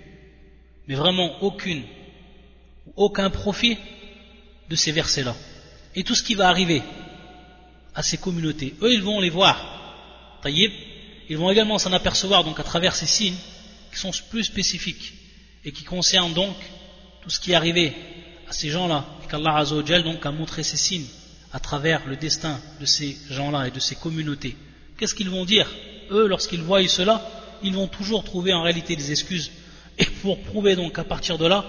mais vraiment aucune, aucun profit de ces versets-là. Et tout ce qui va arriver à ces communautés, eux, ils vont les voir. Taïb, ils vont également s'en apercevoir donc à travers ces signes qui sont plus spécifiques et qui concernent donc tout ce qui est arrivé à ces gens-là et qu'Allah Azzawajal donc a montré ces signes à travers le destin de ces gens-là et de ces communautés. Qu'est-ce qu'ils vont dire? Eux, lorsqu'ils voient cela, ils vont toujours trouver en réalité des excuses et pour prouver donc à partir de là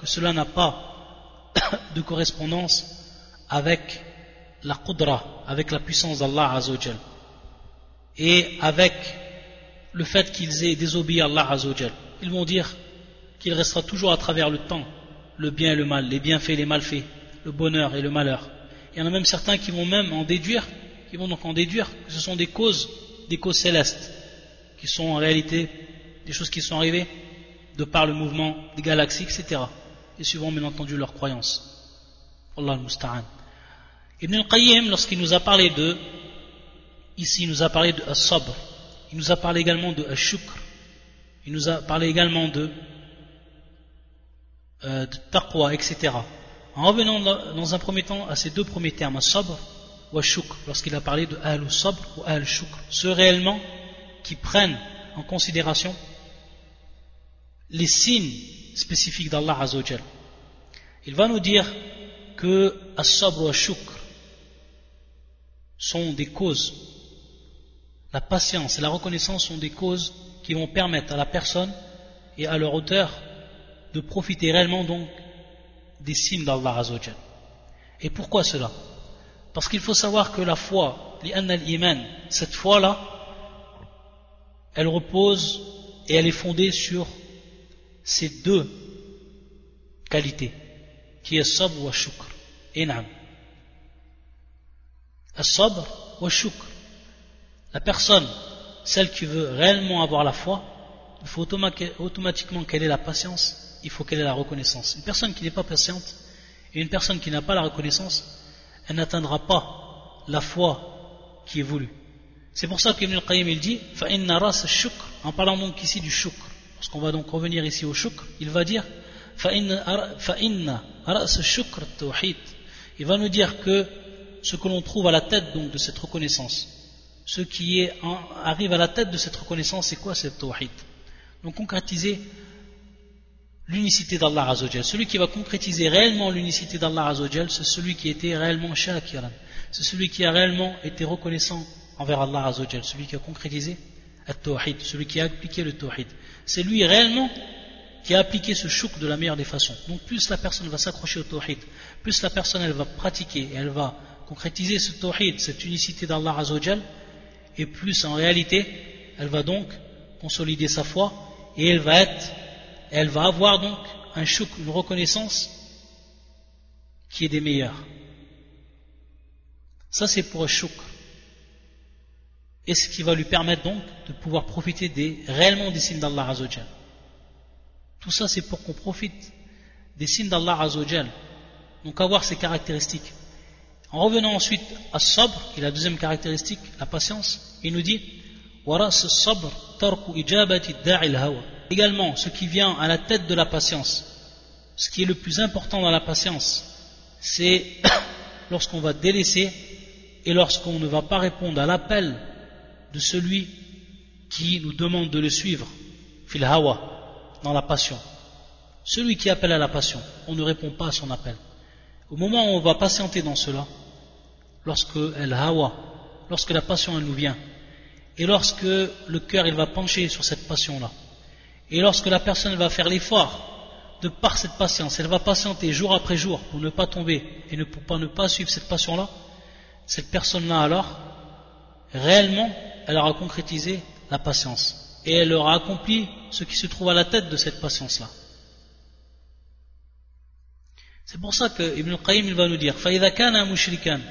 que cela n'a pas de correspondance avec la qudra, avec la puissance d'Allah Azzawajal et avec le fait qu'ils aient désobéi à Allah Azzawajal. Ils vont dire qu'il restera toujours à travers le temps le bien et le mal, les bienfaits et les malfaits, le bonheur et le malheur. Il y en a même certains qui vont même en déduire, qui vont donc en déduire que ce sont des causes, des causes célestes, qui sont en réalité des choses qui sont arrivées de par le mouvement des galaxies, etc et suivant bien entendu leurs croyances. Allah al-Musta'an. Ibn al-Qayyim, lorsqu'il nous a parlé de, ici il nous a parlé de il nous a parlé également de as-shukr, il nous a parlé également de, euh, de taqwa, etc. En revenant dans un premier temps à ces deux premiers termes, as-sabr ou lorsqu'il a parlé de al-sabr ou al-shukr, ceux réellement qui prennent en considération les signes spécifique d'Allah Azzawajal. Il va nous dire que as-sabr shukr sont des causes. La patience et la reconnaissance sont des causes qui vont permettre à la personne et à leur auteur de profiter réellement donc des signes d'Allah Azzawajal. Et pourquoi cela? Parce qu'il faut savoir que la foi, iman cette foi-là, elle repose et elle est fondée sur ces deux qualités, qui est sabr wa shukr. Inam. Sabr wa shukr. La personne, celle qui veut réellement avoir la foi, il faut automatiquement qu'elle ait la patience, il faut qu'elle ait la reconnaissance. Une personne qui n'est pas patiente et une personne qui n'a pas la reconnaissance, elle n'atteindra pas la foi qui est voulue. C'est pour ça qu'Ibn al-Qayyim il dit, en parlant donc ici du shukr, Lorsqu'on va donc revenir ici au shukr, il va dire il va nous dire que ce que l'on trouve à la tête donc de cette reconnaissance ce qui est arrive à la tête de cette reconnaissance c'est quoi cette tawhid? Donc concrétiser l'unicité d'Allah Azzawajal. Celui qui va concrétiser réellement l'unicité d'Allah Azzawajal c'est celui qui était réellement shakiran. C'est celui qui a réellement été reconnaissant envers Allah Azzawajal celui qui a concrétisé le tawhid celui qui a appliqué le tawhid. C'est lui réellement qui a appliqué ce chouk de la meilleure des façons. Donc plus la personne va s'accrocher au tawhid, plus la personne elle va pratiquer et elle va concrétiser ce tawhid, cette unicité d'Allah Azzawajal, et plus en réalité elle va donc consolider sa foi et elle va être, elle va avoir donc un chouk, une reconnaissance qui est des meilleurs. Ça c'est pour un chouk. Et ce qui va lui permettre donc de pouvoir profiter des, réellement des signes d'Allah Azzawajal. Tout ça, c'est pour qu'on profite des signes d'Allah Azzawajal. Donc avoir ces caractéristiques. En revenant ensuite à sabr, qui est la deuxième caractéristique, la patience, il nous dit Également, ce qui vient à la tête de la patience, ce qui est le plus important dans la patience, c'est lorsqu'on va délaisser et lorsqu'on ne va pas répondre à l'appel de celui qui nous demande de le suivre, fil hawa, dans la passion. Celui qui appelle à la passion, on ne répond pas à son appel. Au moment où on va patienter dans cela, lorsque elle hawa, lorsque la passion nous vient, et lorsque le cœur va pencher sur cette passion-là, et lorsque la personne va faire l'effort de par cette patience, elle va patienter jour après jour pour ne pas tomber et ne, pour ne pas suivre cette passion-là, cette personne-là alors, réellement, elle aura concrétisé la patience et elle aura accompli ce qui se trouve à la tête de cette patience-là. C'est pour ça que Ibn al-Qayyim il va nous dire فَإِذَا كَانَ مُشْرِكًا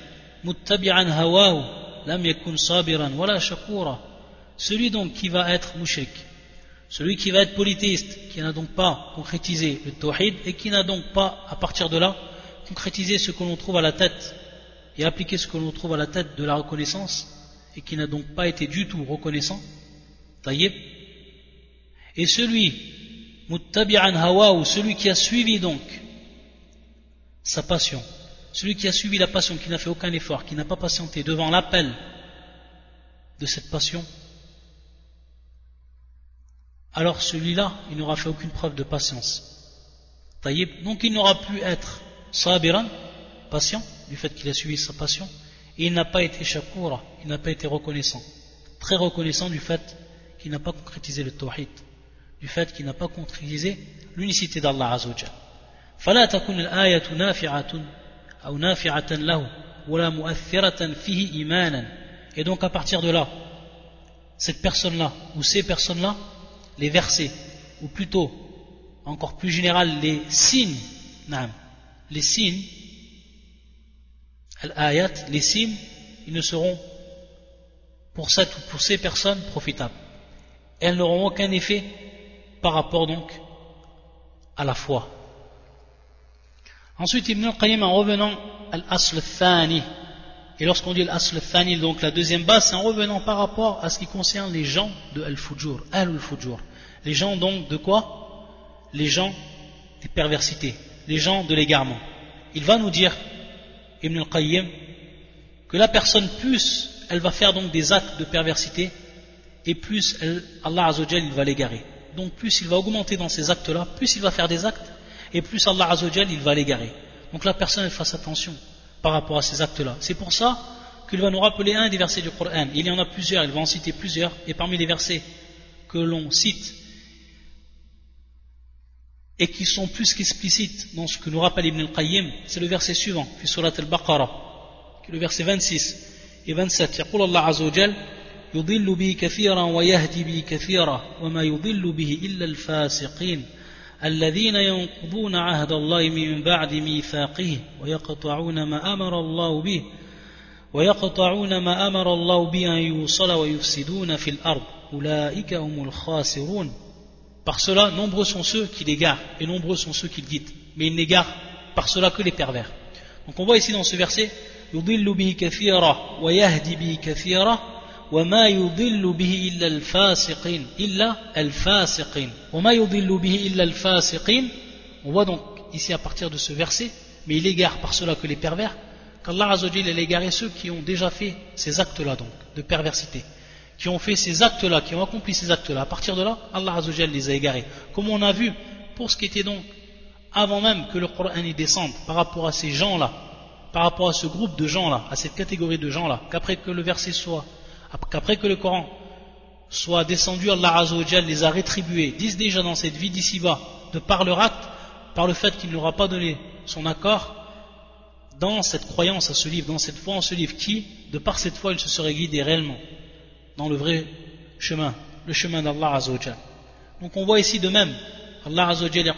مُتَّبِعًا هَوَاهُ لَمْ يَكُنْ صَابِرًا وَلَا شَكُورًا Celui donc qui va être mushrik, celui qui va être polythéiste, qui n'a donc pas concrétisé le tawhid et qui n'a donc pas, à partir de là, concrétisé ce que l'on trouve à la tête et appliqué ce que l'on trouve à la tête de la reconnaissance et qui n'a donc pas été du tout reconnaissant, et celui, muttabi'an hawa, ou celui qui a suivi donc sa passion, celui qui a suivi la passion, qui n'a fait aucun effort, qui n'a pas patienté devant l'appel de cette passion, alors celui-là, il n'aura fait aucune preuve de patience. Donc il n'aura pu être sabiran, patient, du fait qu'il a suivi sa passion, et il n'a pas été shakura, il n'a pas été reconnaissant, très reconnaissant du fait qui n'a pas concrétisé le tawhid, du fait qu'il n'a pas concrétisé l'unicité d'Allah Azzawajal. فلا تكون الآية نافعة أو نافعة له ولا مؤثرة فيه إيمانا et donc à partir de là cette personne-là ou ces personnes-là les versets ou plutôt encore plus général les signes les signes les signes ils ne seront pour cette ou pour ces personnes profitables elles n'auront aucun effet par rapport donc à la foi. Ensuite, Ibn al-Qayyim, en revenant à l'asl thani, et lorsqu'on dit l'asl thani, donc la deuxième base, c'est en revenant par rapport à ce qui concerne les gens de al-fujur, al-fujur. Les gens donc de quoi? Les gens des perversités, les gens de l'égarement. Il va nous dire, Ibn al-Qayyim, que la personne plus, elle va faire donc des actes de perversité, et plus Allah Azzawajal il va l'égarer. Donc plus il va augmenter dans ces actes-là, plus il va faire des actes, et plus Allah Azzawajal il va l'égarer. Donc la personne elle fasse attention par rapport à ces actes-là. C'est pour ça qu'il va nous rappeler un des versets du Coran. Il y en a plusieurs, il va en citer plusieurs, et parmi les versets que l'on cite et qui sont plus qu'explicites dans ce que nous rappelle Ibn al-Qayyim, c'est le verset suivant, fi surat al-Baqarah, qui est le verset 26 et 27. Allah يضل به كثيرا ويهدي به كثيرا وما يضل به إلا الفاسقين الذين ينقضون عهد الله من بعد ميثاقه ويقطعون ما أمر الله به ويقطعون ما أمر الله به أن يوصل ويفسدون في الأرض أولئك هم الخاسرون Par cela, nombreux sont ceux qui l'égarent et nombreux sont ceux qui le guident. Mais ils n'égarent par cela que les pervers. Donc on voit ici dans ce verset, يضل به كثيرا ويهدي به كثيرا وما يضل به إلا الفاسقين إلا الفاسقين وما يضل به إلا الفاسقين on voit donc ici à partir de ce verset, mais il égare par cela que les pervers, qu'Allah Azzawajal a égaré ceux qui ont déjà fait ces actes-là donc, de perversité, qui ont fait ces actes-là, qui ont accompli ces actes-là. À partir de là, Allah Azzawajal les a égarés. Comme on a vu, pour ce qui était donc avant même que le Coran y descende, par rapport à ces gens-là, par rapport à ce groupe de gens-là, à cette catégorie de gens-là, qu'après que le verset soit, qu'après que le Coran soit descendu, Allah Azzawajal les a rétribués, disent déjà dans cette vie d'ici-bas, de par leur acte, par le fait qu'il n'aura pas donné son accord, dans cette croyance à ce livre, dans cette foi en ce livre, qui, de par cette foi, il se serait guidé réellement dans le vrai chemin, le chemin d'Allah Azzawajal. Donc on voit ici de même, Allah Azzawajal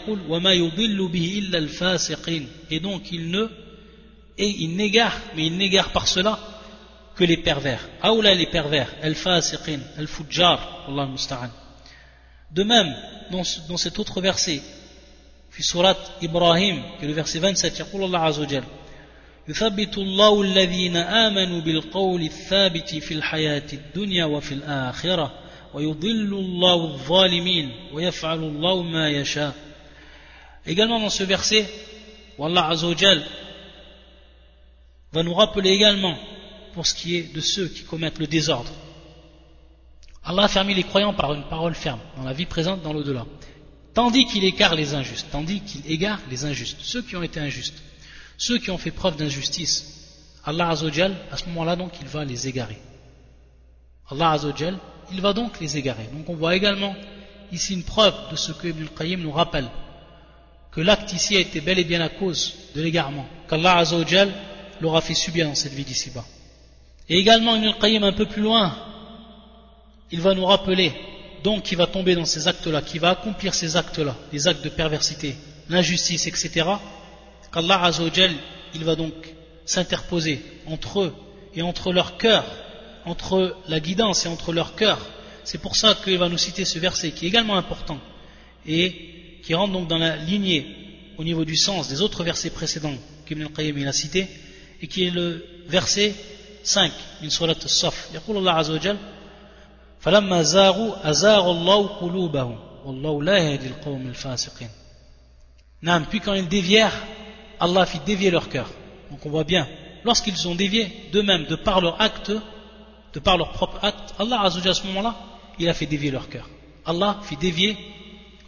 et donc il ne, et il n'égare, mais il n'égare par cela que les pervers. Aoula les pervers, al-fasiqin, al-fujjar, Allah musta'an. De même, dans, dans cet autre verset, في سورة إبراهيم qui est le verset 27 يقول الله عز وجل يثبت الله الذين آمنوا بالقول الثابت في الحياة الدنيا وفي الآخرة ويضل الله الظالمين ويفعل الله ما يشاء Également dans ce verset, Allah Azzawajal va nous rappeler également pour ce qui est de ceux qui commettent le désordre. Allah a fermé les croyants par une parole ferme, dans la vie présente, dans l'au-delà. Tandis qu'il égare les injustes, tandis qu'il égare les injustes, ceux qui ont été injustes, ceux qui ont fait preuve d'injustice. Allah Azzawajal, à ce moment-là, donc, il va les égarer. Allah Azzawajal, il va donc les égarer. Donc on voit également ici une preuve de ce que Ibn al-Qayyim nous rappelle, que l'acte ici a été bel et bien à cause de l'égarement, qu'Allah Azzawajal l'aura fait subir dans cette vie d'ici-bas. Et également Ibn al-Qayyim un peu plus loin, il va nous rappeler donc qui va tomber dans ces actes-là, qui va accomplir ces actes-là, les actes de perversité, l'injustice, etc., qu'Allah Azzawajal, il va donc s'interposer entre eux et entre leur cœur, entre la guidance et entre leur cœur. C'est pour ça qu'il va nous citer ce verset qui est également important et qui rentre donc dans la lignée au niveau du sens des autres versets précédents qu'Ibn al-Qayyim a cité et qui est le verset 5 min surat al-Saf. يقول الله عز وجل فلما زاغوا أزاغ الله قلوبهم والله لا يهدي القوم الفاسقين نعم puis quand ils dévièrent Allah fit dévier leur cœur donc on voit bien lorsqu'ils ont dévié d'eux-mêmes de par leur acte de par leur propre acte Allah à ce moment-là il a fait dévier leur cœur Allah fit dévier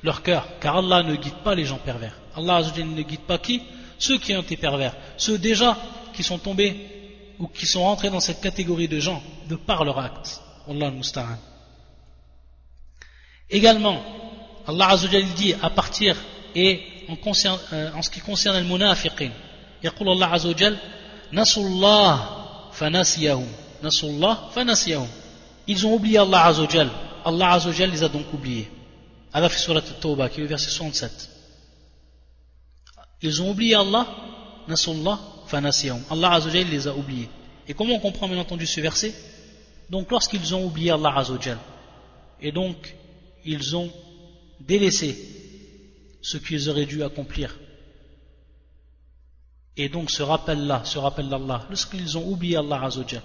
leur cœur car Allah ne guide pas les gens pervers Allah ne guide pas qui ceux qui ont été pervers ceux déjà qui sont tombés ou qui sont rentrés dans cette catégorie de gens de par leur acte Allah musta'an. Également, Allah Azzawajal dit à partir et en, concerne, euh, en ce qui concerne le munafiqin, يقول الله عز وجل نسوا الله فنسيهم نسوا الله فنسيهم ils ont oublié Allah Azzawajal Allah Azzawajal les a donc oubliés Allah fait surat Tawbah qui est le verset 67 ils ont oublié Allah نسوا الله فنسيهم Allah Azzawajal les a oubliés. Et comment on comprend bien entendu ce verset? Donc lorsqu'ils ont oublié Allah Azzawajal, et donc ils ont délaissé ce qu'ils auraient dû accomplir, et donc ce rappel-là, ce rappel d'Allah, lorsqu'ils ont oublié Allah Azzawajal,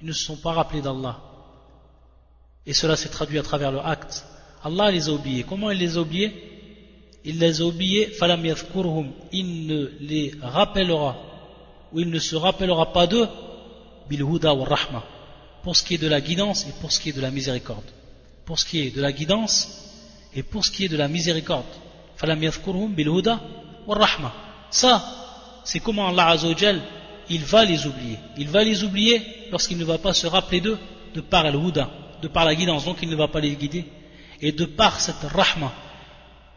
ils ne se sont pas rappelés d'Allah, et cela s'est traduit à travers leur acte, Allah les a oubliés. Comment il les a oubliés? Il les a oubliés, falam il ne les rappellera, ou il ne se rappellera pas d'eux, bil huda wa rahma pour ce qui est de la guidance et pour ce qui est de la miséricorde. Pour ce qui est de la guidance et pour ce qui est de la miséricorde. Ça, c'est comment Allah Azzawajal, il va les oublier. Il va les oublier lorsqu'il ne va pas se rappeler d'eux de par le huda, de par la guidance, donc il ne va pas les guider. Et de par cette rahma.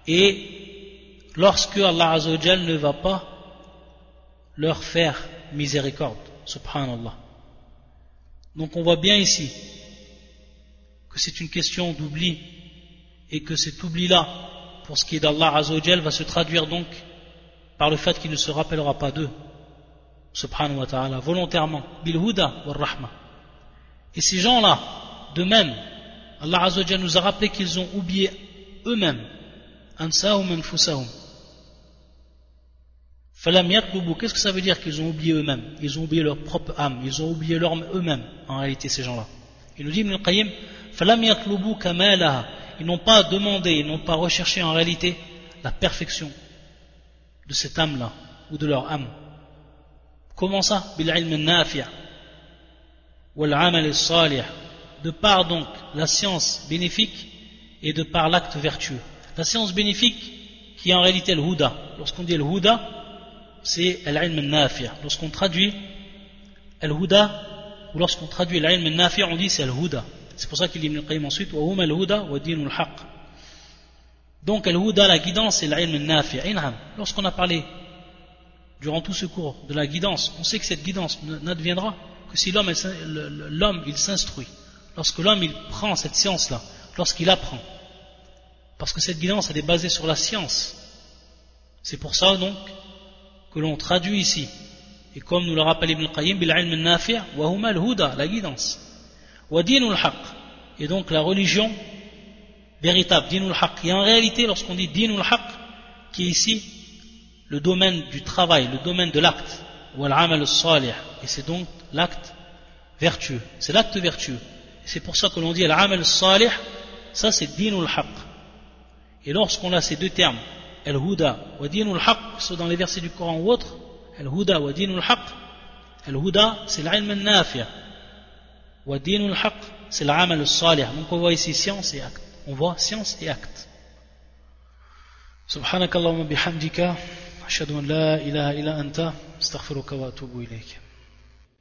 Et lorsque Allah Azzawajal ne va pas leur faire miséricorde. Subhanallah. Donc on voit bien ici que c'est une question d'oubli et que cet oubli-là, pour ce qui est d'Allah Azzawajal, va se traduire donc par le fait qu'il ne se rappellera pas d'eux, subhanahu wa ta'ala, volontairement, bil huda wa rahma. Et ces gens-là, de même, Allah Azzawajal nous a rappelé qu'ils ont oublié eux-mêmes, ansahum anfusahum, Qu'est-ce que ça veut dire qu'ils ont oublié eux-mêmes? Ils ont oublié leur propre âme, ils ont oublié leur eux-mêmes, en réalité, ces gens-là. Il nous dit Ibn al-Qayyim, Ils n'ont pas demandé, ils n'ont pas recherché en réalité la perfection de cette âme-là, ou de leur âme. Comment ça? De par donc la science bénéfique et de par l'acte vertueux. La science bénéfique qui est en réalité le huda. Lorsqu'on dit le huda, c'est al-ilm nafi Lorsqu'on traduit al huda ou lorsqu'on traduit l'ilm nafi on dit c'est al huda. C'est pour ça qu'il dit Ibn Qayyim ensuite wa hum al huda wa dinul haqq. Donc al huda la guidance c'est l'ilm nafi Lorsqu'on a parlé durant tout ce cours de la guidance, on sait que cette guidance n'adviendra que si l'homme l'homme il s'instruit. Lorsque l'homme il prend cette science là, lorsqu'il apprend. Parce que cette guidance elle est basée sur la science. C'est pour ça donc que l'on traduit ici. Et comme nous le rappelle Ibn Qayyim, bil-ilm al-nafi' wa huma al-huda, la guidance. Wa dinul haq. Et donc la religion véritable, dinul haq. Et en réalité, lorsqu'on dit dinul haq, qui est ici le domaine du travail, le domaine de l'acte, ou al-amal salih. Et c'est donc l'acte vertueux. C'est l'acte vertueux. C'est pour ça que l'on dit al-amal salih, ça c'est dinul haq. Et lorsqu'on a ces deux termes, al-huda wa dinul haq, soit dans les versets du Coran ou autres, al-huda wa dinul haq, al-huda c'est l'ilm al-nafi' wa dinul haq c'est l'amal al-salih. Donc on voit ici science et acte. On voit science et acte. سبحانك اللهم بحمدك أشهد أن لا إله إلا أنت استغفرك وأتوب إليك